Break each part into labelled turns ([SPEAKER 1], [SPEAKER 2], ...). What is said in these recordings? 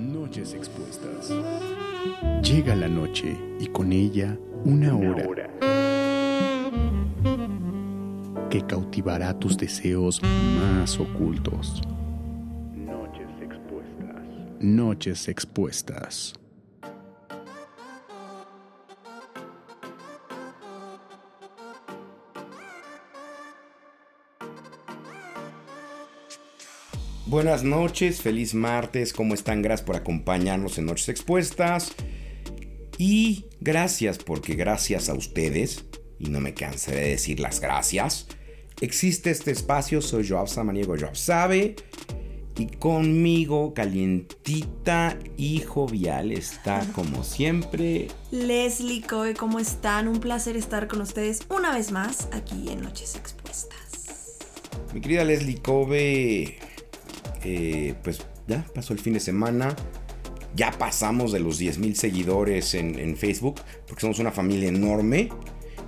[SPEAKER 1] Noches expuestas. Llega la noche y con ella una hora que cautivará tus deseos más ocultos. Noches expuestas. Noches expuestas.
[SPEAKER 2] Buenas noches, feliz martes, ¿cómo están? Gracias por acompañarnos en Noches Expuestas. Y gracias porque gracias a ustedes, y no me cansaré de decir las gracias, existe este espacio, soy Joab Samaniego, Joab sabe, y conmigo calientita y jovial está como siempre.
[SPEAKER 3] Leslie Coe, ¿cómo están? Un placer estar con ustedes una vez más aquí en Noches Expuestas.
[SPEAKER 2] Mi querida Leslie Kobe, eh, pues ya pasó el fin de semana. Ya pasamos de los 10.000 seguidores en, Facebook, porque somos una familia enorme.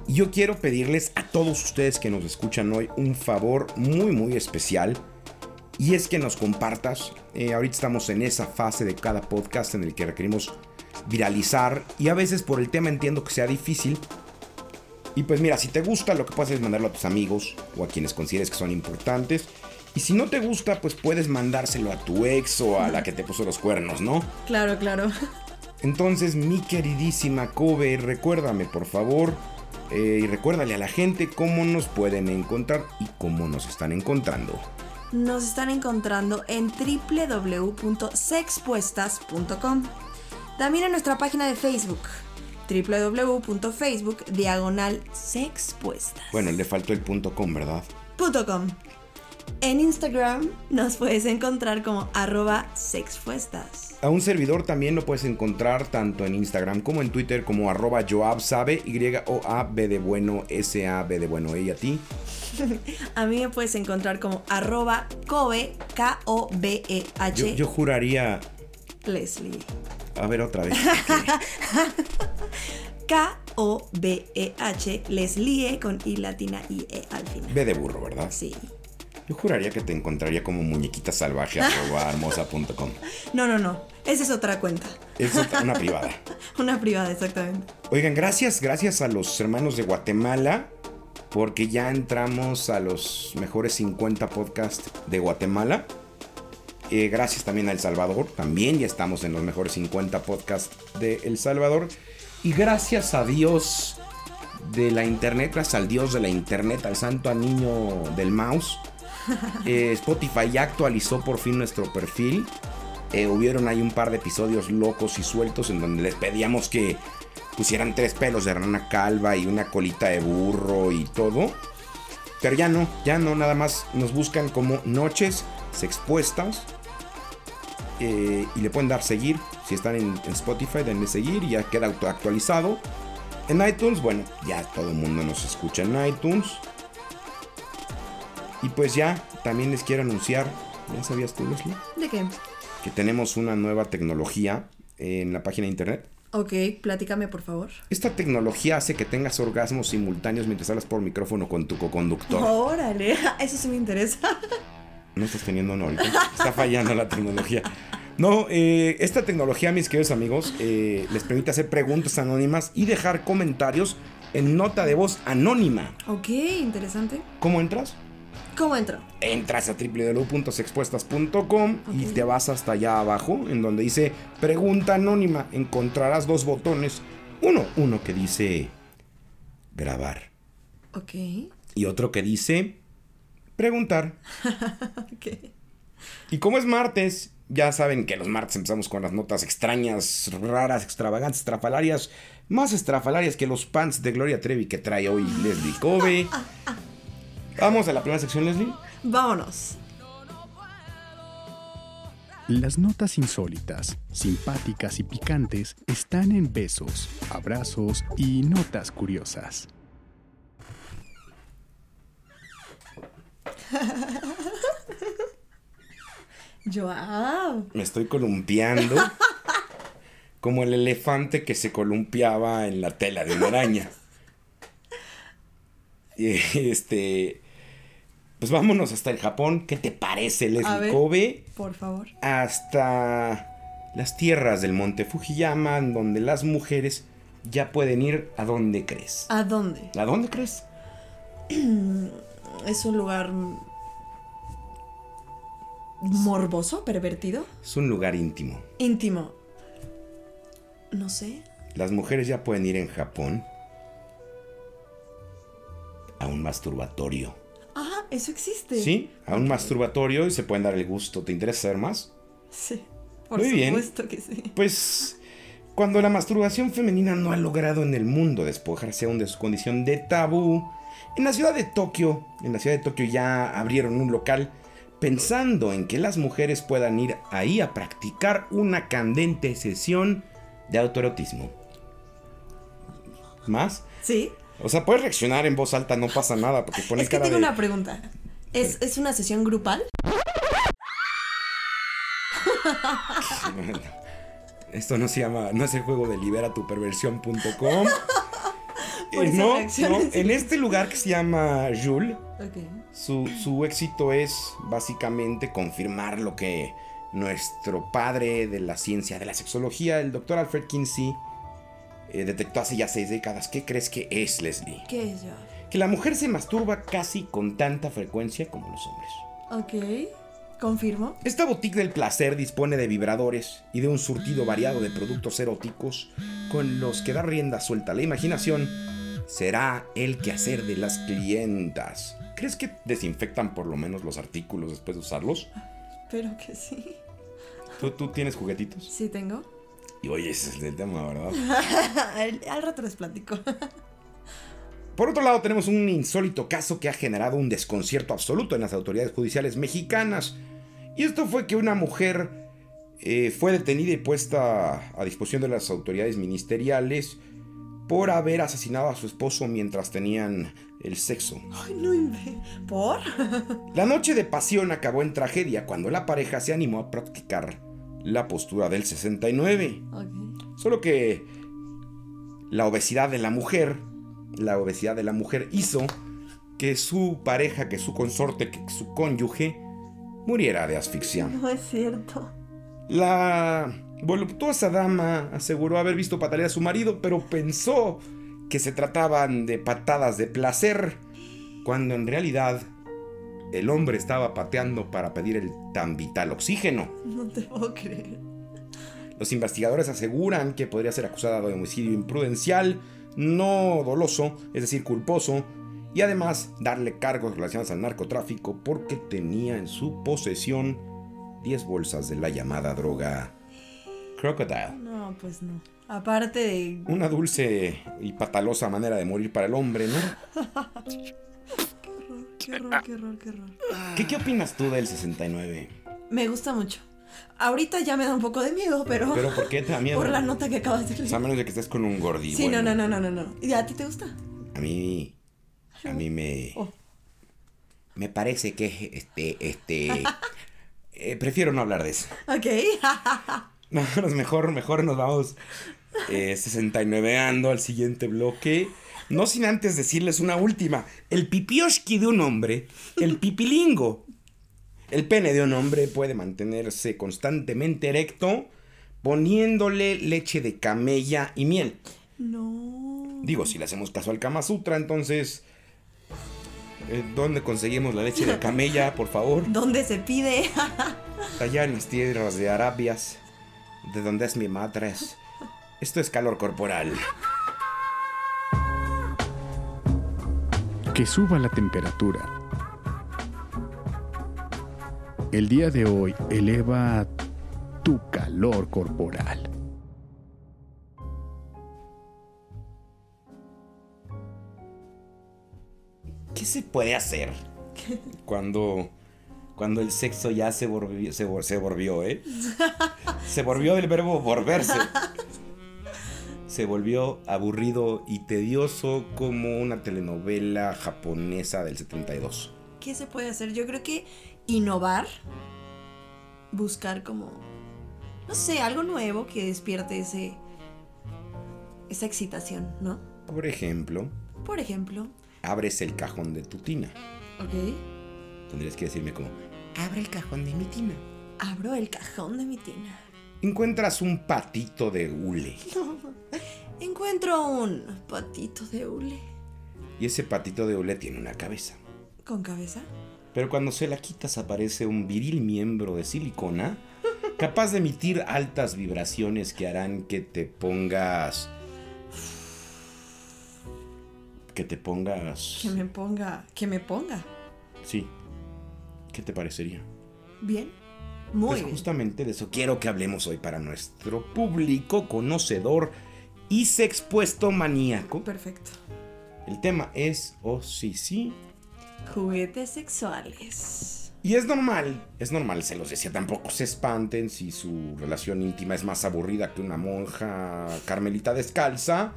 [SPEAKER 2] Y yo quiero pedirles a todos ustedes que nos escuchan hoy un favor muy, muy especial. Y es que nos compartas. Eh, ahorita estamos en esa fase de cada podcast en el que requerimos viralizar. Y a veces por el tema entiendo que sea difícil. Y pues mira, si te gusta, lo que puedes es mandarlo a tus amigos o a quienes consideres que son importantes. Y si no te gusta, pues puedes mandárselo a tu ex o a la que te puso los cuernos, ¿no?
[SPEAKER 3] Claro, claro.
[SPEAKER 2] Entonces, mi queridísima Kobe, recuérdame por favor. eh, y recuérdale a la gente cómo nos pueden encontrar y cómo nos están encontrando.
[SPEAKER 3] Nos están encontrando en www.sexpuestas.com. También en nuestra página de Facebook www.facebook diagonal sexpuestas.
[SPEAKER 2] Bueno, le faltó el punto com, ¿verdad?
[SPEAKER 3] punto com. En Instagram nos puedes encontrar como arroba sexpuestas.
[SPEAKER 2] A un servidor también lo puedes encontrar tanto en Instagram como en Twitter como arroba Joab sabe, Y-O-A-B de bueno, S-A-B de bueno, y a ti.
[SPEAKER 3] A mí me puedes encontrar como arroba kobe, K-O-B-E-H,
[SPEAKER 2] Yo, yo juraría...
[SPEAKER 3] Leslie.
[SPEAKER 2] A ver otra vez.
[SPEAKER 3] K-O-B-E-H, Leslie con I latina y E al final.
[SPEAKER 2] B de burro, ¿verdad?
[SPEAKER 3] Sí.
[SPEAKER 2] Yo juraría que te encontraría como muñequita salvaje hermosa.com.
[SPEAKER 3] No, no, no. Esa es otra cuenta.
[SPEAKER 2] Es una privada.
[SPEAKER 3] Una privada, exactamente.
[SPEAKER 2] Oigan, gracias, gracias a los hermanos de Guatemala, porque ya entramos a los mejores 50 podcasts de Guatemala. Eh, gracias también a El Salvador, también ya estamos en los mejores 50 podcasts de El Salvador. Y gracias a Dios de la internet, gracias al Dios de la internet, al santo niño del mouse. Eh, Spotify ya actualizó por fin nuestro perfil. Eh, hubieron ahí un par de episodios locos y sueltos en donde les pedíamos que pusieran tres pelos de rana calva y una colita de burro y todo. Pero ya no, ya no, nada más nos buscan como noches expuestas. Eh, y le pueden dar seguir. Si están en, en Spotify, denle seguir y ya queda auto- actualizado. En iTunes, bueno, ya todo el mundo nos escucha en iTunes. Y pues ya, también les quiero anunciar, ¿ya sabías tú, Leslie?
[SPEAKER 3] ¿De qué?
[SPEAKER 2] Que tenemos una nueva tecnología en la página de internet.
[SPEAKER 3] Ok, platícame por favor.
[SPEAKER 2] Esta tecnología hace que tengas orgasmos simultáneos mientras hablas por micrófono con tu coconductor.
[SPEAKER 3] Órale, eso sí me interesa.
[SPEAKER 2] No estás teniendo ahorita. Está fallando la tecnología. No, eh, esta tecnología, mis queridos amigos, eh, les permite hacer preguntas anónimas y dejar comentarios en nota de voz anónima.
[SPEAKER 3] Ok, interesante.
[SPEAKER 2] ¿Cómo entras?
[SPEAKER 3] ¿Cómo entro?
[SPEAKER 2] Entras a www.sexpuestas.com y
[SPEAKER 3] Ok.
[SPEAKER 2] te vas hasta allá abajo, en donde dice pregunta anónima. Encontrarás dos botones. Uno, uno que dice grabar
[SPEAKER 3] Ok.
[SPEAKER 2] y otro que dice preguntar.
[SPEAKER 3] Ok.
[SPEAKER 2] Y como es martes, ya saben que los martes empezamos con las notas extrañas, raras, extravagantes, estrafalarias, más estrafalarias que los pants de Gloria Trevi que trae hoy Leslie Kobe. Vamos a la primera sección, Leslie.
[SPEAKER 3] Vámonos.
[SPEAKER 1] Las notas insólitas, simpáticas y picantes están en besos, abrazos y notas curiosas.
[SPEAKER 3] Joao.
[SPEAKER 2] Me estoy columpiando como el elefante que se columpiaba en la tela de una araña. Este. Pues vámonos hasta el Japón. ¿Qué te parece, Leslie
[SPEAKER 3] ver.
[SPEAKER 2] Kobe?
[SPEAKER 3] Por favor.
[SPEAKER 2] Hasta las tierras del monte Fujiyama, donde las mujeres ya pueden ir a donde crees.
[SPEAKER 3] ¿A dónde?
[SPEAKER 2] ¿A dónde crees?
[SPEAKER 3] Es un lugar morboso, pervertido,
[SPEAKER 2] Es un lugar íntimo.
[SPEAKER 3] íntimo. No sé.
[SPEAKER 2] Las mujeres ya pueden ir en Japón a un masturbatorio.
[SPEAKER 3] Eso existe.
[SPEAKER 2] Sí, a un masturbatorio y se pueden dar el gusto. ¿Te interesa saber más?
[SPEAKER 3] Sí. Por
[SPEAKER 2] Muy bien.
[SPEAKER 3] supuesto que sí.
[SPEAKER 2] Pues cuando la masturbación femenina no ha logrado en el mundo despojarse aún de su condición de tabú, en la ciudad de Tokio, en la ciudad de Tokio ya abrieron un local pensando en que las mujeres puedan ir ahí a practicar una candente sesión de autoerotismo. ¿Más?
[SPEAKER 3] Sí.
[SPEAKER 2] O sea, puedes reaccionar en voz alta, no pasa nada, porque pones
[SPEAKER 3] Es que
[SPEAKER 2] cara
[SPEAKER 3] tengo
[SPEAKER 2] de...
[SPEAKER 3] una pregunta. ¿Es, ¿Es una sesión grupal?
[SPEAKER 2] Esto no se llama, no es el juego de liberatuperversión.com.
[SPEAKER 3] Por
[SPEAKER 2] Eh, no, no,
[SPEAKER 3] en
[SPEAKER 2] este lugar que se llama Jules, su, su éxito es básicamente confirmar lo que nuestro padre de la ciencia de la sexología, el doctor Alfred Kinsey, eh, detectó hace ya seis décadas. ¿Qué crees que es, Leslie?
[SPEAKER 3] ¿Qué es yo?
[SPEAKER 2] Que la mujer se masturba casi con tanta frecuencia como los hombres.
[SPEAKER 3] Ok. Confirmo.
[SPEAKER 2] Esta boutique del placer dispone de vibradores y de un surtido variado de productos eróticos con los que da rienda suelta a la imaginación. Será el quehacer de las clientas. ¿Crees que desinfectan por lo menos los artículos después de usarlos?
[SPEAKER 3] Espero que sí.
[SPEAKER 2] ¿Tú, tú tienes juguetitos?
[SPEAKER 3] Sí tengo.
[SPEAKER 2] Y oye, ese es el tema, ¿verdad?
[SPEAKER 3] al, al rato les platico.
[SPEAKER 2] Por otro lado, tenemos un insólito caso que ha generado un desconcierto absoluto en las autoridades judiciales mexicanas. Y esto fue que una mujer eh, fue detenida y puesta a disposición de las autoridades ministeriales por haber asesinado a su esposo mientras tenían el sexo.
[SPEAKER 3] Ay, no ¿Por?
[SPEAKER 2] La noche de pasión acabó en tragedia cuando la pareja se animó a practicar la postura del 69.
[SPEAKER 3] ok.
[SPEAKER 2] Solo que la obesidad de la mujer, la obesidad de la mujer hizo que su pareja, que su consorte, que su cónyuge muriera de asfixia.
[SPEAKER 3] No es cierto.
[SPEAKER 2] La voluptuosa dama aseguró haber visto patalear a su marido, pero pensó que se trataban de patadas de placer, cuando en realidad el hombre estaba pateando para pedir el tan vital oxígeno.
[SPEAKER 3] No te puedo creer.
[SPEAKER 2] Los investigadores aseguran que podría ser acusada de homicidio imprudencial, no doloso, es decir, culposo, y además darle cargos relacionados al narcotráfico porque tenía en su posesión 10 bolsas de la llamada droga Crocodile.
[SPEAKER 3] No, pues no. Aparte de.
[SPEAKER 2] Una dulce y patalosa manera de morir para el hombre, ¿no?
[SPEAKER 3] Qué horror, qué horror, qué horror.
[SPEAKER 2] ¿Qué, qué opinas tú del 69?
[SPEAKER 3] Me gusta mucho. Ahorita ya me da un poco de miedo, pero.
[SPEAKER 2] ¿Pero por qué te da miedo?
[SPEAKER 3] Por la nota que acabas de
[SPEAKER 2] O sea, a
[SPEAKER 3] leer.
[SPEAKER 2] menos de que estés con un gordito.
[SPEAKER 3] Sí, no, no, no, no, no, no. ¿Y a ti te gusta?
[SPEAKER 2] A mí. A mí me.
[SPEAKER 3] Oh.
[SPEAKER 2] Me parece que este. Este. eh, prefiero no hablar de eso.
[SPEAKER 3] Ok.
[SPEAKER 2] Mejor, mejor nos vamos eh, 69ando al siguiente bloque. No sin antes decirles una última. El pipioshki de un hombre, el pipilingo, el pene de un hombre puede mantenerse constantemente erecto poniéndole leche de camella y miel.
[SPEAKER 3] no.
[SPEAKER 2] Digo, si le hacemos caso al Kama Sutra, entonces... eh, ¿Dónde conseguimos la leche de camella, por favor?
[SPEAKER 3] ¿Dónde se pide?
[SPEAKER 2] Allá en las tierras de Arabias, de donde es mi madre. Esto es calor corporal.
[SPEAKER 1] Que suba la temperatura. El día de hoy eleva tu calor corporal.
[SPEAKER 2] ¿Qué se puede hacer cuando, cuando el sexo ya se volvió, se, se volvió, eh? Se volvió del verbo volverse. Se volvió aburrido y tedioso como una telenovela japonesa del 72.
[SPEAKER 3] ¿Qué se puede hacer? Yo creo que innovar, buscar como, no sé, algo nuevo que despierte ese, esa excitación, ¿no?
[SPEAKER 2] Por ejemplo,
[SPEAKER 3] Por ejemplo,
[SPEAKER 2] abres el cajón de tu tina.
[SPEAKER 3] ok,
[SPEAKER 2] Tendrías que decirme como, abre el cajón de mi tina.
[SPEAKER 3] abro el cajón de mi tina.
[SPEAKER 2] encuentras un patito de hule.
[SPEAKER 3] Encuentro un patito de hule.
[SPEAKER 2] Y ese patito de hule tiene una cabeza.
[SPEAKER 3] ¿Con cabeza?
[SPEAKER 2] Pero cuando se la quitas aparece un viril miembro de silicona capaz de emitir altas vibraciones que harán que te pongas... Que te pongas...
[SPEAKER 3] Que me ponga. Que me ponga.
[SPEAKER 2] Sí. ¿Qué te parecería?
[SPEAKER 3] Bien. Muy
[SPEAKER 2] pues
[SPEAKER 3] bien.
[SPEAKER 2] justamente de eso quiero que hablemos hoy para nuestro público conocedor y sexpuesto maníaco.
[SPEAKER 3] Perfecto.
[SPEAKER 2] El tema es, oh sí, sí.
[SPEAKER 3] Juguetes sexuales.
[SPEAKER 2] Y es normal, es normal, se los decía, tampoco se espanten si su relación íntima es más aburrida que una monja carmelita descalza.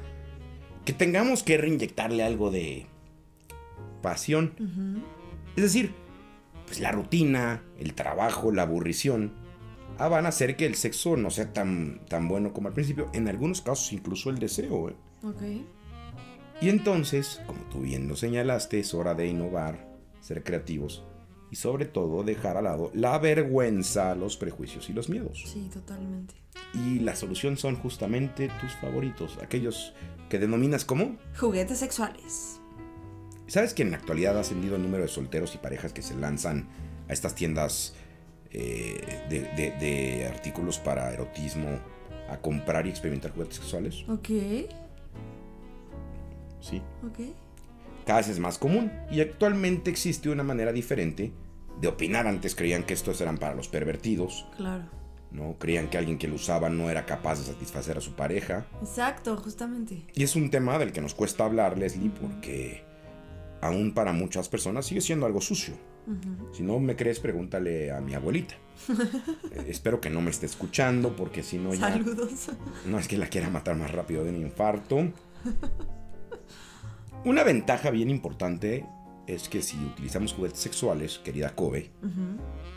[SPEAKER 2] Que tengamos que reinyectarle algo de pasión. Es decir, pues la rutina, el trabajo, la aburrición ah, van a hacer que el sexo no sea tan, tan bueno como al principio. En algunos casos incluso el deseo. ¿eh?
[SPEAKER 3] Ok.
[SPEAKER 2] Y entonces, como tú bien lo señalaste, es hora de innovar, ser creativos y sobre todo dejar al lado la vergüenza, los prejuicios y los miedos.
[SPEAKER 3] Sí, totalmente.
[SPEAKER 2] Y la solución son justamente tus favoritos, aquellos que denominas como...
[SPEAKER 3] Juguetes sexuales.
[SPEAKER 2] ¿Sabes que en la actualidad ha ascendido el número de solteros y parejas que se lanzan a estas tiendas eh, de, de- de artículos para erotismo a comprar y experimentar juguetes sexuales?
[SPEAKER 3] Ok.
[SPEAKER 2] Sí.
[SPEAKER 3] Ok.
[SPEAKER 2] cada vez es más común y actualmente existe una manera diferente de opinar. Antes creían que estos eran para los pervertidos,
[SPEAKER 3] Claro.
[SPEAKER 2] ¿no? Creían que alguien que lo usaba no era capaz de satisfacer a su pareja.
[SPEAKER 3] Exacto, justamente.
[SPEAKER 2] Y es un tema del que nos cuesta hablar, Leslie, porque aún para muchas personas sigue siendo algo sucio. Si no me crees, pregúntale a mi abuelita. Eh, espero que no me esté escuchando porque si no ya...
[SPEAKER 3] Saludos.
[SPEAKER 2] No es que la quiera matar más rápido de un infarto. Una ventaja bien importante es que si utilizamos juguetes sexuales, querida Kobe,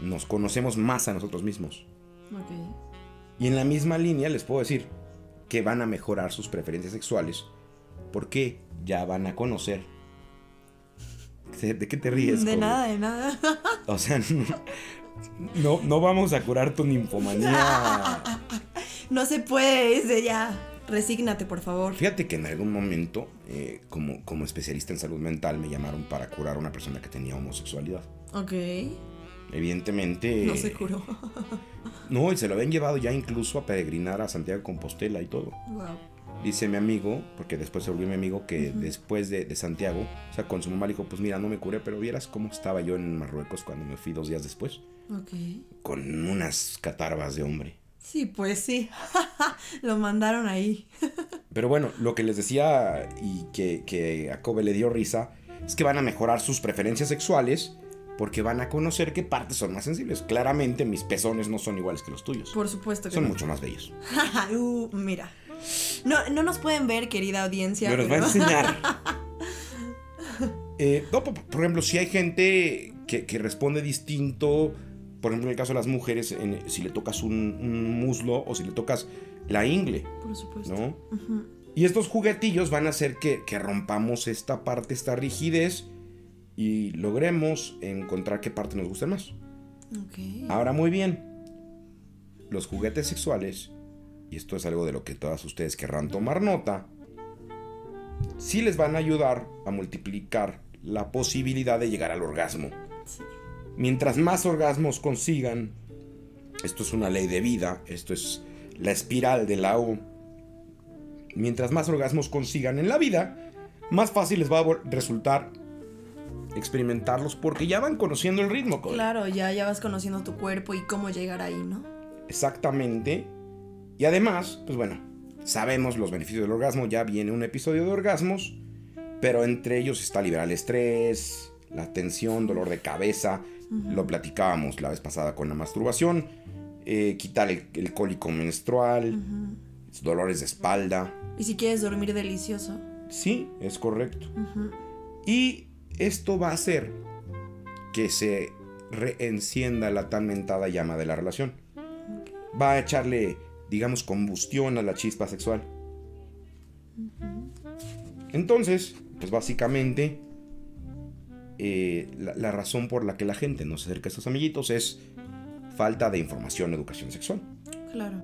[SPEAKER 2] nos conocemos más a nosotros mismos.
[SPEAKER 3] Ok.
[SPEAKER 2] Y en la misma línea les puedo decir que van a mejorar sus preferencias sexuales porque ya van a conocer. ¿De qué te ríes?
[SPEAKER 3] De
[SPEAKER 2] Kobe?
[SPEAKER 3] nada, de nada.
[SPEAKER 2] O sea, no, no vamos a curar tu ninfomanía.
[SPEAKER 3] No se puede, ese ya. Resígnate, por favor.
[SPEAKER 2] Fíjate que en algún momento, eh, como, como especialista en salud mental, me llamaron para curar a una persona que tenía homosexualidad.
[SPEAKER 3] Ok.
[SPEAKER 2] Evidentemente.
[SPEAKER 3] No se curó.
[SPEAKER 2] No, y se lo habían llevado ya incluso a peregrinar a Santiago de Compostela y todo.
[SPEAKER 3] Wow.
[SPEAKER 2] Dice mi amigo, porque después se volvió mi amigo, que después de, de Santiago, o sea, con su mamá le dijo: Pues mira, no me curé, pero vieras cómo estaba yo en Marruecos cuando me fui dos días después.
[SPEAKER 3] Ok.
[SPEAKER 2] Con unas catarvas de hombre.
[SPEAKER 3] Sí, pues sí. Lo mandaron ahí.
[SPEAKER 2] Pero bueno, lo que les decía y que, que a Kobe le dio risa es que van a mejorar sus preferencias sexuales porque van a conocer qué partes son más sensibles. Claramente mis pezones no son iguales que los tuyos.
[SPEAKER 3] Por supuesto que
[SPEAKER 2] Son
[SPEAKER 3] no.
[SPEAKER 2] mucho más bellos.
[SPEAKER 3] Uh, mira. No, no nos pueden ver, querida audiencia.
[SPEAKER 2] Me los va a
[SPEAKER 3] pero-
[SPEAKER 2] enseñar. Eh, no, por, ejemplo, si hay gente que, que responde distinto, por ejemplo, en el caso de las mujeres, en- si le tocas un, un muslo o si le tocas la ingle,
[SPEAKER 3] Por supuesto.
[SPEAKER 2] ¿no? Y estos juguetillos van a hacer que, que rompamos esta parte, esta rigidez y logremos encontrar qué parte nos gusta más.
[SPEAKER 3] Ok.
[SPEAKER 2] Ahora muy bien, los juguetes sexuales, y esto es algo de lo que todas ustedes querrán tomar nota, sí les van a ayudar a multiplicar la posibilidad de llegar al orgasmo. Mientras más orgasmos consigan, esto es una ley de vida, esto es la espiral de la U. Mientras más orgasmos consigan en la vida, más fácil les va a resultar experimentarlos porque ya van conociendo el ritmo.
[SPEAKER 3] Claro, ya, ya vas conociendo tu cuerpo y cómo llegar ahí, ¿no?
[SPEAKER 2] Exactamente. Y además, pues bueno, sabemos los beneficios del orgasmo, ya viene un episodio de orgasmos, pero entre ellos está liberar el estrés, la tensión, dolor de cabeza, lo platicábamos la vez pasada con la masturbación, eh, quitar el, el cólico menstrual, dolores de espalda.
[SPEAKER 3] Y si quieres dormir delicioso.
[SPEAKER 2] Sí, es correcto. Y esto va a hacer que se reencienda la tan mentada llama de la relación. Va a echarle, digamos, combustión a la chispa sexual. Entonces, pues básicamente, eh, la, la razón por la que la gente no se acerca a estos amiguitos es falta de información, educación sexual.
[SPEAKER 3] Claro.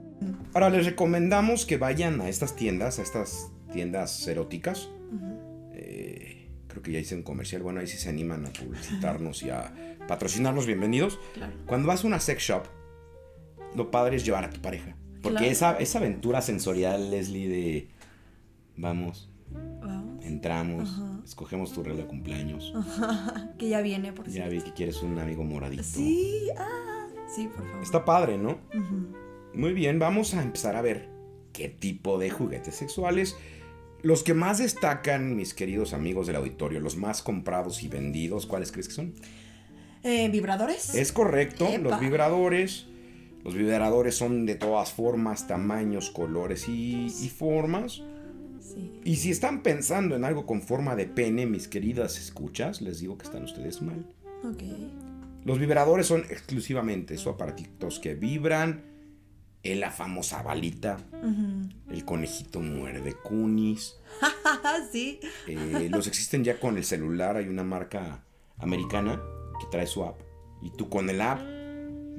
[SPEAKER 2] Ahora les recomendamos que vayan a estas tiendas, a estas tiendas eróticas. Eh, creo que ya hice un comercial, bueno, ahí sí se animan a publicitarnos y a patrocinarnos, bienvenidos.
[SPEAKER 3] Claro.
[SPEAKER 2] Cuando vas a una sex shop, lo padre es llevar a tu pareja. Porque
[SPEAKER 3] Claro.
[SPEAKER 2] esa, esa aventura sensorial, Leslie, de vamos, entramos,
[SPEAKER 3] Ajá.
[SPEAKER 2] escogemos tu regalo de cumpleaños.
[SPEAKER 3] Que ya viene, por
[SPEAKER 2] Ya
[SPEAKER 3] cierto.
[SPEAKER 2] vi que quieres un amigo moradito.
[SPEAKER 3] Sí, ah, sí, por favor.
[SPEAKER 2] Está padre, ¿no?
[SPEAKER 3] Ujú.
[SPEAKER 2] Muy bien, vamos a empezar a ver qué tipo de juguetes sexuales. Los que más destacan, mis queridos amigos del auditorio, los más comprados y vendidos, ¿cuáles crees que son?
[SPEAKER 3] Eh, ¿Vibradores?
[SPEAKER 2] Es correcto,
[SPEAKER 3] Epa.
[SPEAKER 2] los vibradores. Los vibradores son de todas formas, tamaños, colores y, y formas.
[SPEAKER 3] Sí.
[SPEAKER 2] Y si están pensando en algo con forma de pene, mis queridas escuchas, les digo que están ustedes mal.
[SPEAKER 3] Ok.
[SPEAKER 2] Los vibradores son exclusivamente esos aparatitos que vibran. En la famosa balita,
[SPEAKER 3] Ujú.
[SPEAKER 2] el conejito muerde cunis.
[SPEAKER 3] sí.
[SPEAKER 2] Eh, los existen ya con el celular. Hay una marca americana que trae su app. Y tú con el app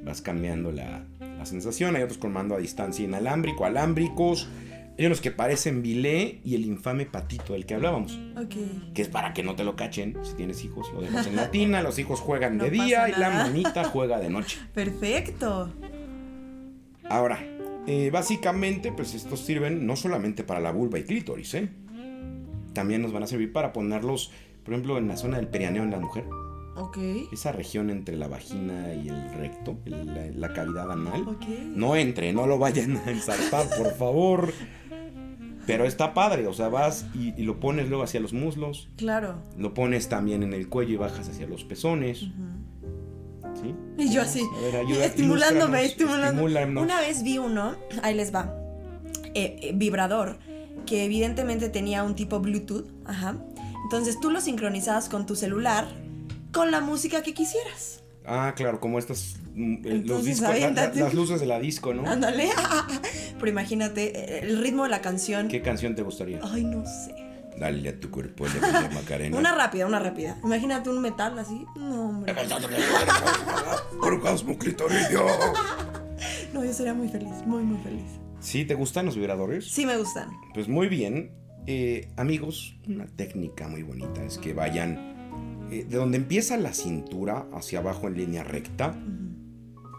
[SPEAKER 2] vas cambiando la, la sensación. Hay otros con mando a distancia inalámbrico, alámbricos. Hay unos que parecen bilé y el infame patito del que hablábamos.
[SPEAKER 3] Ok.
[SPEAKER 2] Que es para que no te lo cachen. Si tienes hijos, lo dejas en la tina. Los hijos juegan
[SPEAKER 3] No
[SPEAKER 2] de día y la manita juega de noche.
[SPEAKER 3] Perfecto.
[SPEAKER 2] Ahora, eh, básicamente, pues estos sirven no solamente para la vulva y clítoris, ¿eh? También nos van a servir para ponerlos, por ejemplo, en la zona del perianeo en la mujer.
[SPEAKER 3] Ok.
[SPEAKER 2] Esa región entre la vagina y el recto, el- la, la cavidad anal. No entre, no lo vayan a ensartar, por favor. Pero está padre, o sea, vas y, y lo pones luego hacia los muslos,
[SPEAKER 3] Claro.
[SPEAKER 2] lo pones también en el cuello y bajas hacia los pezones. ¿Sí?
[SPEAKER 3] Y yo así,
[SPEAKER 2] A ver, ayuda,
[SPEAKER 3] estimulándome,
[SPEAKER 2] estimúlanos.
[SPEAKER 3] Una vez vi uno, ahí les va, eh, eh, vibrador, que evidentemente tenía un tipo Bluetooth, ajá. Entonces tú lo sincronizabas con tu celular con la música que quisieras.
[SPEAKER 2] Ah, claro, como estas. mm, eh, los discos, la- las luces de la disco, ¿no?
[SPEAKER 3] Ándale. Pero imagínate eh, el ritmo de la canción.
[SPEAKER 2] ¿Qué canción te gustaría?
[SPEAKER 3] Ay, no sé.
[SPEAKER 2] Dale a tu cuerpo la bella Macarena.
[SPEAKER 3] Una rápida, una rápida. Imagínate un metal así. No, hombre.
[SPEAKER 2] Orgasmo clitoridio.
[SPEAKER 3] No, yo sería muy feliz, muy, muy feliz.
[SPEAKER 2] ¿Sí? ¿Te gustan los vibradores?
[SPEAKER 3] Sí me gustan.
[SPEAKER 2] Pues muy bien. Eh, amigos, una técnica muy bonita es que vayan eh, de donde empieza la cintura hacia abajo en línea recta.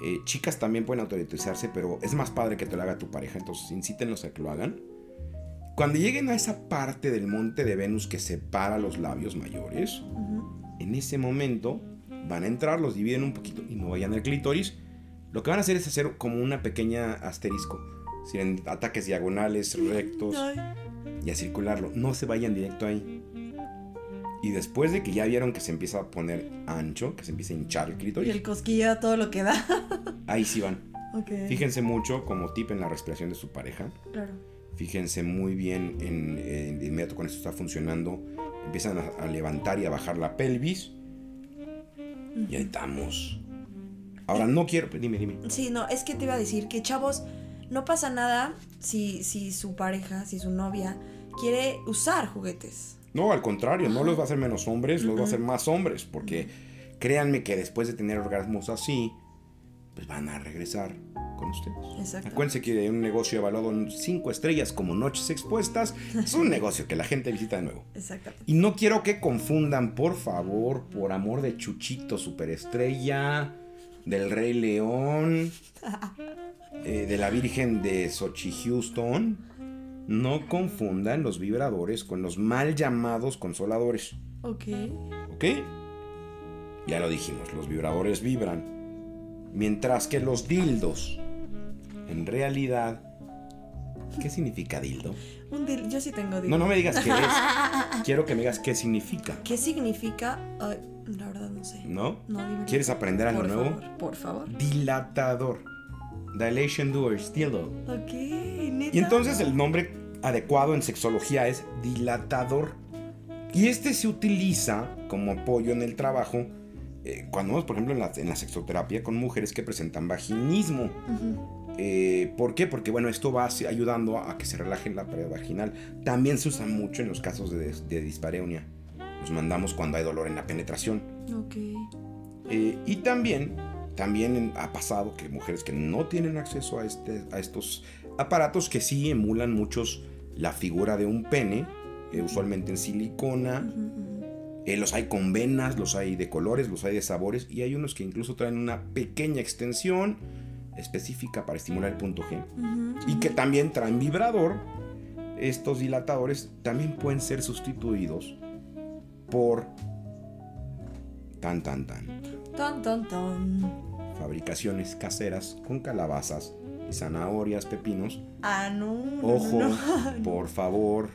[SPEAKER 2] Eh, chicas también pueden autorizarse, pero es más padre que te lo haga tu pareja, entonces incítenlos a que lo hagan. Cuando lleguen a esa parte del monte de Venus que separa los labios mayores, en ese momento van a entrar, los dividen un poquito y no vayan al clítoris. Lo que van a hacer es hacer como una pequeña asterisco. Si en ataques diagonales, rectos
[SPEAKER 3] Ay,
[SPEAKER 2] y a circularlo. No se vayan directo ahí. Y después de que ya vieron que se empieza a poner ancho, que se empieza a hinchar el
[SPEAKER 3] y
[SPEAKER 2] clítoris,
[SPEAKER 3] el cosquillo todo lo que da.
[SPEAKER 2] ahí sí van.
[SPEAKER 3] ok.
[SPEAKER 2] Fíjense mucho como tip en la respiración de su pareja.
[SPEAKER 3] Claro.
[SPEAKER 2] Fíjense muy bien en, en- de inmediato cuando esto está funcionando. Empiezan a, a levantar y a bajar la pelvis. Y ahí estamos. Ahora no quiero. Dime, dime.
[SPEAKER 3] Sí, no, es que te iba a decir que chavos, no pasa nada si, si su pareja, si su novia quiere usar juguetes.
[SPEAKER 2] No, al contrario, no los va a hacer menos hombres, los va a hacer más hombres. Porque créanme que después de tener orgasmos así, pues van a regresar con ustedes.
[SPEAKER 3] Exacto.
[SPEAKER 2] Acuérdense que un negocio evaluado en 5 estrellas como Noches Expuestas es un negocio que la gente visita de nuevo.
[SPEAKER 3] Exactamente.
[SPEAKER 2] Y no quiero que confundan, por favor, por amor de Chuchito Superestrella, del Rey León, eh, de la Virgen de Sochi Houston. No confundan los vibradores con los mal llamados consoladores.
[SPEAKER 3] Ok.
[SPEAKER 2] ¿Ok? Ya lo dijimos, los vibradores vibran. Mientras que los dildos, en realidad... ¿Qué significa dildo?
[SPEAKER 3] Un Yo sí tengo dil-
[SPEAKER 2] No, no me digas qué es. Quiero que me digas qué significa.
[SPEAKER 3] ¿Qué significa? La verdad no sé.
[SPEAKER 2] ¿No?
[SPEAKER 3] No, dime.
[SPEAKER 2] ¿Quieres aprender algo
[SPEAKER 3] por
[SPEAKER 2] nuevo?
[SPEAKER 3] Favor, por favor.
[SPEAKER 2] Dilatador. Dilation doors, dildo.
[SPEAKER 3] Ok, neta.
[SPEAKER 2] Y entonces el nombre adecuado en sexología es dilatador. Y este se utiliza como apoyo en el trabajo eh, cuando vamos, por ejemplo, en la, en la sexoterapia con mujeres que presentan vaginismo. Eh, ¿Por qué? Porque bueno, esto va ayudando a que se relaje la pared vaginal. También se usa mucho en los casos de, de dispareunia. Los mandamos cuando hay dolor en la penetración.
[SPEAKER 3] Ok.
[SPEAKER 2] Eh, y también también ha pasado que mujeres que no tienen acceso a, este, a estos aparatos que sí emulan muchos la figura de un pene, eh, usualmente en silicona. Eh, los hay con venas, los hay de colores, los hay de sabores y hay unos que incluso traen una pequeña extensión específica para estimular el punto G y que también traen vibrador. Estos dilatadores también pueden ser sustituidos por tan tan tan
[SPEAKER 3] Ton, ton, ton.
[SPEAKER 2] Fabricaciones caseras con calabazas y zanahorias, pepinos.
[SPEAKER 3] Ah, no. no,
[SPEAKER 2] Ojo,
[SPEAKER 3] no.
[SPEAKER 2] por favor,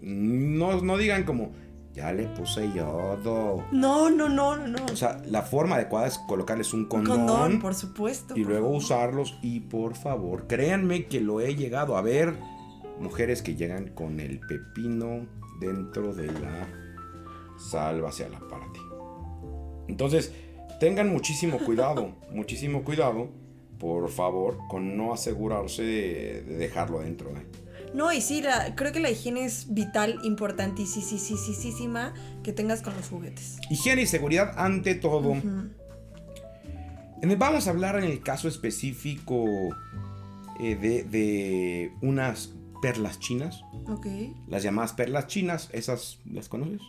[SPEAKER 2] no, no digan como ya le puse yodo.
[SPEAKER 3] No, no, no, no. no.
[SPEAKER 2] O sea, la forma adecuada es colocarles un condón,
[SPEAKER 3] Condón, por supuesto.
[SPEAKER 2] y
[SPEAKER 3] por
[SPEAKER 2] luego
[SPEAKER 3] favor.
[SPEAKER 2] usarlos. Y por favor, créanme que lo he llegado a ver. Mujeres que llegan con el pepino dentro de la salva hacia la parte. Entonces, tengan muchísimo cuidado, muchísimo cuidado, por favor, con no asegurarse de, de dejarlo adentro. ¿eh?
[SPEAKER 3] No, y sí, la- creo que la higiene es vital, importantísima que tengas con los juguetes.
[SPEAKER 2] Higiene y seguridad ante todo. En el- Vamos a hablar en el caso específico eh, de, de unas perlas chinas.
[SPEAKER 3] Ok.
[SPEAKER 2] Las llamadas perlas chinas, ¿esas las conoces?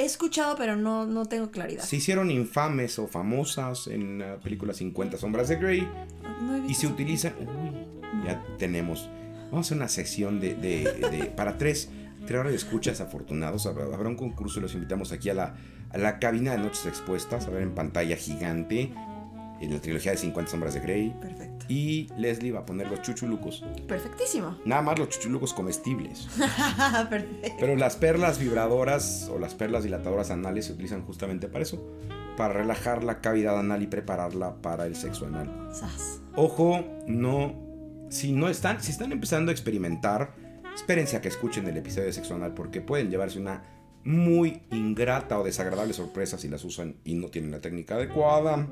[SPEAKER 3] He escuchado, pero no, no tengo claridad.
[SPEAKER 2] Se hicieron infames o famosas en la película 50 sombras de Grey
[SPEAKER 3] No he
[SPEAKER 2] y se utilizan... Uy, ya tenemos... Vamos a hacer una sección de, de- de- para tres, tres horas de escuchas afortunados. Habrá, habrá un concurso y los invitamos aquí a la, a la cabina de Noches Expuestas, a ver en pantalla gigante en la trilogía de 50 sombras de Grey.
[SPEAKER 3] Perfecto.
[SPEAKER 2] Y Leslie va a poner los chuchulucos.
[SPEAKER 3] Perfectísimo.
[SPEAKER 2] Nada más los chuchulucos comestibles.
[SPEAKER 3] Perfecto.
[SPEAKER 2] Pero las perlas vibradoras o las perlas dilatadoras anales se utilizan justamente para eso. Para relajar la cavidad anal y prepararla para el sexo anal.
[SPEAKER 3] Sas.
[SPEAKER 2] Ojo, no. Si no están, si están empezando a experimentar, espérense a que escuchen el episodio de sexo anal porque pueden llevarse una muy ingrata o desagradable sorpresa si las usan y no tienen la técnica adecuada.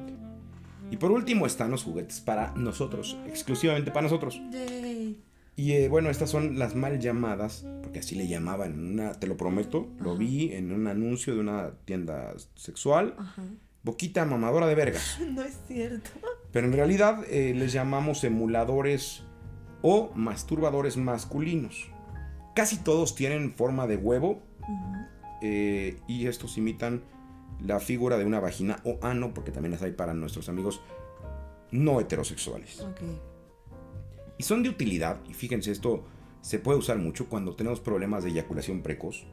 [SPEAKER 2] Y por último están los juguetes para nosotros, exclusivamente para nosotros.
[SPEAKER 3] Yay.
[SPEAKER 2] Y eh, bueno, estas son las mal llamadas, porque así le llamaban, una, te lo prometo, lo vi en un anuncio de una tienda sexual,
[SPEAKER 3] Ajá.
[SPEAKER 2] boquita mamadora de vergas.
[SPEAKER 3] No es cierto.
[SPEAKER 2] Pero en realidad eh, les llamamos emuladores o masturbadores masculinos. Casi todos tienen forma de huevo eh, y estos imitan la figura de una vagina o ano, porque también las hay para nuestros amigos no heterosexuales. Y son de utilidad, y fíjense, esto se puede usar mucho cuando tenemos problemas de eyaculación precoz.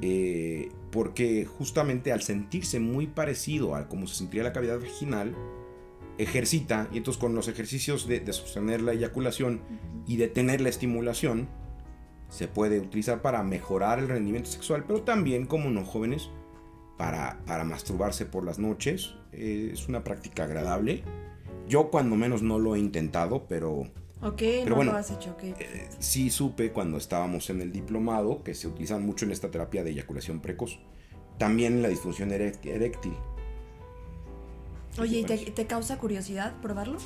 [SPEAKER 2] Eh, porque justamente al sentirse muy parecido a cómo se sentiría la cavidad vaginal, ejercita, y entonces con los ejercicios de, de sostener la eyaculación y detener la estimulación, se puede utilizar para mejorar el rendimiento sexual, pero también, como no jóvenes, para, para masturbarse por las noches. Eh, es una práctica agradable. Yo cuando menos no lo he intentado, pero
[SPEAKER 3] Ok,
[SPEAKER 2] Pero
[SPEAKER 3] no
[SPEAKER 2] bueno,
[SPEAKER 3] lo has hecho, ok.
[SPEAKER 2] eh, sí supe cuando estábamos en el diplomado que se utilizan mucho en esta terapia de eyaculación precoz. También en la disfunción eréctil.
[SPEAKER 3] Oye, ¿y te, te causa curiosidad probarlo?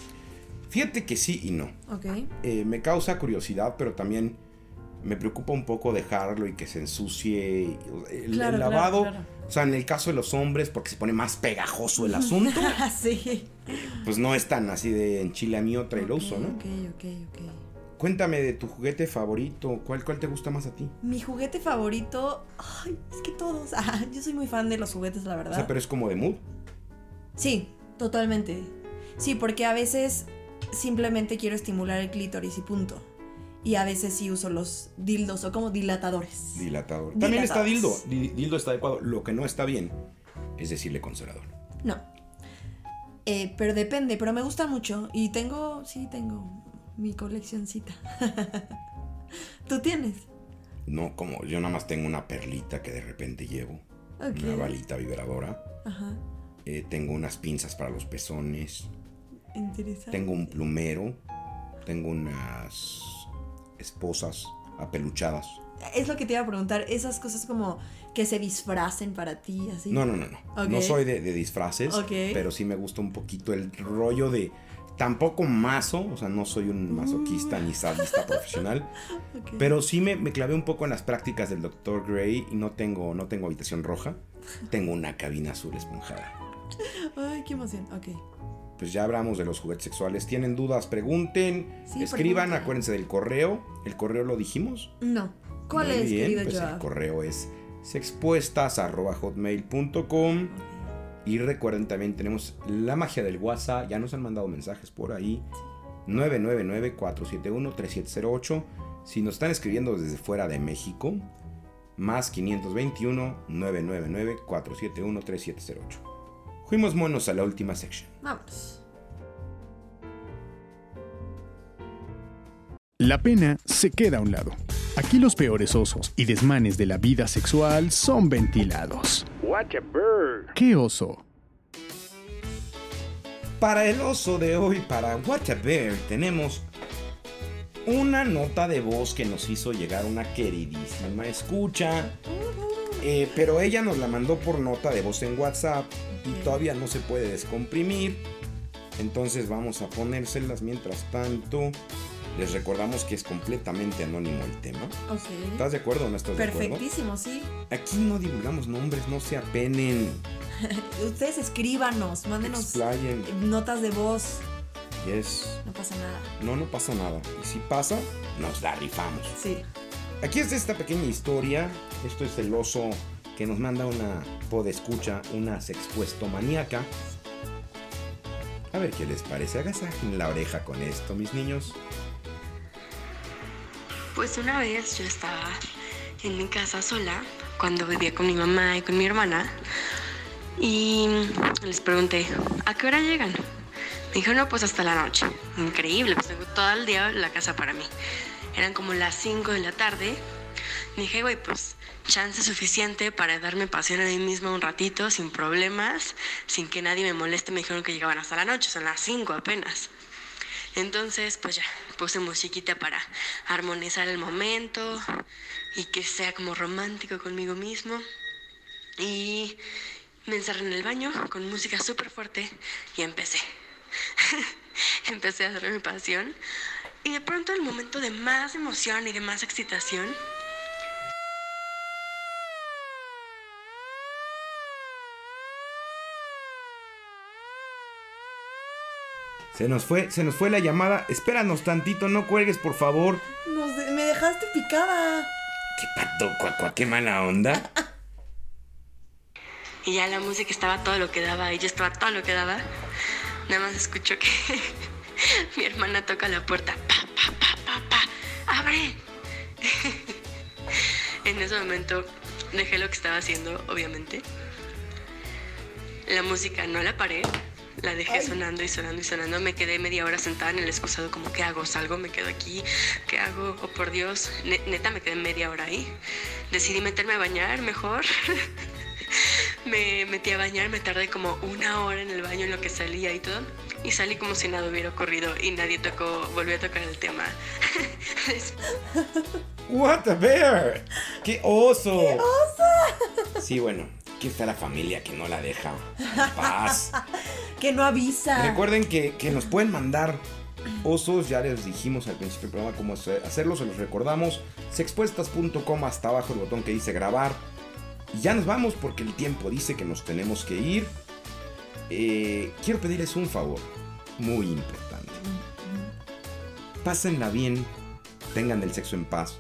[SPEAKER 2] Fíjate que sí y no.
[SPEAKER 3] Ok.
[SPEAKER 2] Eh, me causa curiosidad, pero también me preocupa un poco dejarlo y que se ensucie. El,
[SPEAKER 3] Claro,
[SPEAKER 2] lavado,
[SPEAKER 3] claro.
[SPEAKER 2] o sea, en el caso de los hombres, porque se pone más pegajoso el asunto,
[SPEAKER 3] sí.
[SPEAKER 2] pues no es tan así de en chile a mí otra y lo uso, ¿no?
[SPEAKER 3] Ok, ok, ok.
[SPEAKER 2] Cuéntame de tu juguete favorito, ¿cuál, cuál te gusta más a ti?
[SPEAKER 3] Mi juguete favorito. Ay, es que todos. Ah, yo soy muy fan de los juguetes, la
[SPEAKER 2] O
[SPEAKER 3] verdad.
[SPEAKER 2] sea, pero es como de mood.
[SPEAKER 3] Sí, totalmente. Sí, porque a veces simplemente quiero estimular el clítoris y punto. Y a veces sí uso los dildos o como dilatadores.
[SPEAKER 2] Dilatador. También está dildo. Dildo está adecuado. Lo que no está bien es decirle consolador.
[SPEAKER 3] No. Eh, pero depende, pero me gusta mucho. Y tengo, sí, tengo mi coleccioncita. ¿Tú tienes?
[SPEAKER 2] No, como yo nada más tengo una perlita que de repente llevo. Una balita vibradora.
[SPEAKER 3] Ajá.
[SPEAKER 2] Eh, tengo unas pinzas para los pezones.
[SPEAKER 3] Interesante.
[SPEAKER 2] Tengo un plumero. Tengo unas esposas apeluchadas.
[SPEAKER 3] Es lo que te iba a preguntar, esas cosas como que se disfracen para ti, así.
[SPEAKER 2] No, no, no, no. No soy de, de disfraces. Pero sí me gusta un poquito el rollo de. Tampoco mazo, o sea, no soy un masoquista ni sadista profesional. Pero sí me, me clavé un poco en las prácticas del Dr. Gray y no tengo, no tengo habitación roja. Tengo una cabina azul esponjada.
[SPEAKER 3] Ay, qué emoción. Ok.
[SPEAKER 2] Pues ya hablamos de los juguetes sexuales. ¿Tienen dudas? Pregunten,
[SPEAKER 3] Sí,
[SPEAKER 2] escriban,
[SPEAKER 3] pregunten.
[SPEAKER 2] acuérdense del correo. ¿El correo lo dijimos?
[SPEAKER 3] No. ¿Cuál
[SPEAKER 2] Muy
[SPEAKER 3] es,
[SPEAKER 2] bien,
[SPEAKER 3] querido
[SPEAKER 2] pues
[SPEAKER 3] Joab?
[SPEAKER 2] el correo es sexpuestas.hotmail.com Y recuerden, también tenemos la magia del WhatsApp. Ya nos han mandado mensajes por ahí. 999-471-3708. Si nos están escribiendo desde fuera de México, más 521-999-471-3708. Fuimos monos a la última sección.
[SPEAKER 3] Vámonos.
[SPEAKER 1] La pena se queda a un lado. Aquí los peores osos y desmanes de la vida sexual son ventilados. ¿Qué oso?
[SPEAKER 2] Para el oso de hoy, para What a Bear, tenemos una nota de voz que nos hizo llegar una queridísima escucha. Eh, pero ella nos la mandó por nota de voz en WhatsApp y todavía no se puede descomprimir. Entonces vamos a ponérselas mientras tanto. Les recordamos que es completamente anónimo el tema. ¿Estás de acuerdo o no estás de acuerdo?
[SPEAKER 3] Perfectísimo, sí.
[SPEAKER 2] Aquí no divulgamos nombres, no se apenen.
[SPEAKER 3] Ustedes escríbanos, mándenos
[SPEAKER 2] Explayen.
[SPEAKER 3] notas de voz.
[SPEAKER 2] Yes.
[SPEAKER 3] No pasa nada.
[SPEAKER 2] No, no pasa nada. Y si pasa, nos la rifamos.
[SPEAKER 3] Sí.
[SPEAKER 2] Aquí está esta pequeña historia. Esto es el oso que nos manda una podescucha, una sexpuesto maníaca. A ver qué les parece. Agasajen la oreja con esto, mis niños.
[SPEAKER 4] Pues una vez yo estaba en mi casa sola, cuando vivía con mi mamá y con mi hermana, y les pregunté, ¿a qué hora llegan? Me dijeron, no, pues hasta la noche. Increíble, pues tengo todo el día la casa para mí. Eran como las 5 de la tarde. Dije, güey, pues chance suficiente para darme pasión a mí misma un ratito, sin problemas, sin que nadie me moleste. Me dijeron que llegaban hasta la noche, son las 5 apenas. Entonces, pues ya, puse musiquita para armonizar el momento y que sea como romántico conmigo mismo. Y me encerré en el baño con música súper fuerte y empecé. empecé a hacer mi pasión. Y de pronto el momento de más emoción y de más excitación
[SPEAKER 2] Se nos fue, se nos fue la llamada. Espéranos tantito, no cuelgues, por favor.
[SPEAKER 3] Nos de- me dejaste picada.
[SPEAKER 2] Qué pato, cuacua, qué mala onda.
[SPEAKER 4] Y ya la música estaba todo lo que daba y yo estaba todo lo que daba. Nada más escucho que mi hermana toca la puerta. ¡Abre! en ese momento dejé lo que estaba haciendo, obviamente. La música no la paré. La dejé sonando y sonando y sonando. Me quedé media hora sentada en el excusado como, ¿qué hago? ¿Salgo? ¿Me quedo aquí? ¿Qué hago? Oh, por Dios. Ne- neta, me quedé media hora ahí. Decidí meterme a bañar mejor. Me metí a bañar, me tardé como una hora en el baño en lo que salía y todo. Y salí como si nada hubiera ocurrido y nadie tocó, volvió a tocar el tema.
[SPEAKER 2] What a bear. ¡Qué oso! ¡Qué oso! Sí, bueno, aquí está la familia que no la deja en paz.
[SPEAKER 3] Que no avisa.
[SPEAKER 2] Recuerden que, que nos pueden mandar osos, ya les dijimos al principio del programa cómo hacer- hacerlo, se los recordamos. Sexpuestas.com hasta abajo el botón que dice grabar. Y ya nos vamos porque el tiempo dice que nos tenemos que ir. Eh, quiero pedirles un favor muy importante. Pásenla bien, tengan el sexo en paz.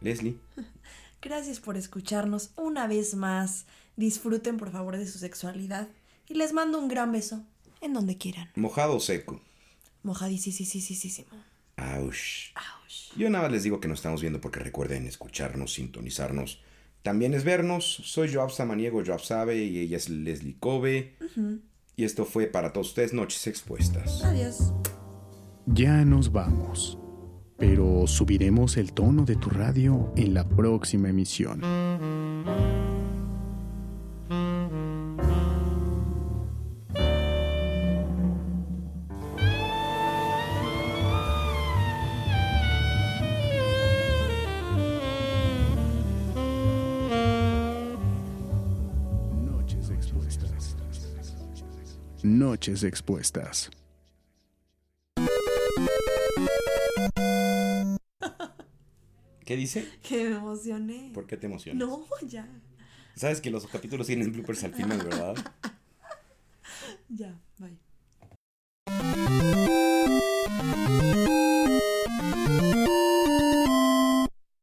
[SPEAKER 2] Leslie.
[SPEAKER 3] Gracias por escucharnos una vez más. Disfruten por favor de su sexualidad. Y les mando un gran beso. En donde quieran.
[SPEAKER 2] Mojado o seco.
[SPEAKER 3] Mojadísimo.
[SPEAKER 2] Aush. Yo nada más les digo que nos estamos viendo porque recuerden escucharnos, sintonizarnos. También es vernos. Soy Joab Samaniego, Joab Sabe y ella es Leslie Kobe. Y esto fue para todos ustedes Noches Expuestas.
[SPEAKER 3] Adiós.
[SPEAKER 1] Ya nos vamos. Pero subiremos el tono de tu radio en la próxima emisión. Noches expuestas.
[SPEAKER 2] ¿Qué dice?
[SPEAKER 3] Que me emocioné.
[SPEAKER 2] ¿Por qué te emocionas?
[SPEAKER 3] No, ya.
[SPEAKER 2] Sabes que los capítulos tienen bloopers al final, ¿verdad?
[SPEAKER 3] Ya, bye.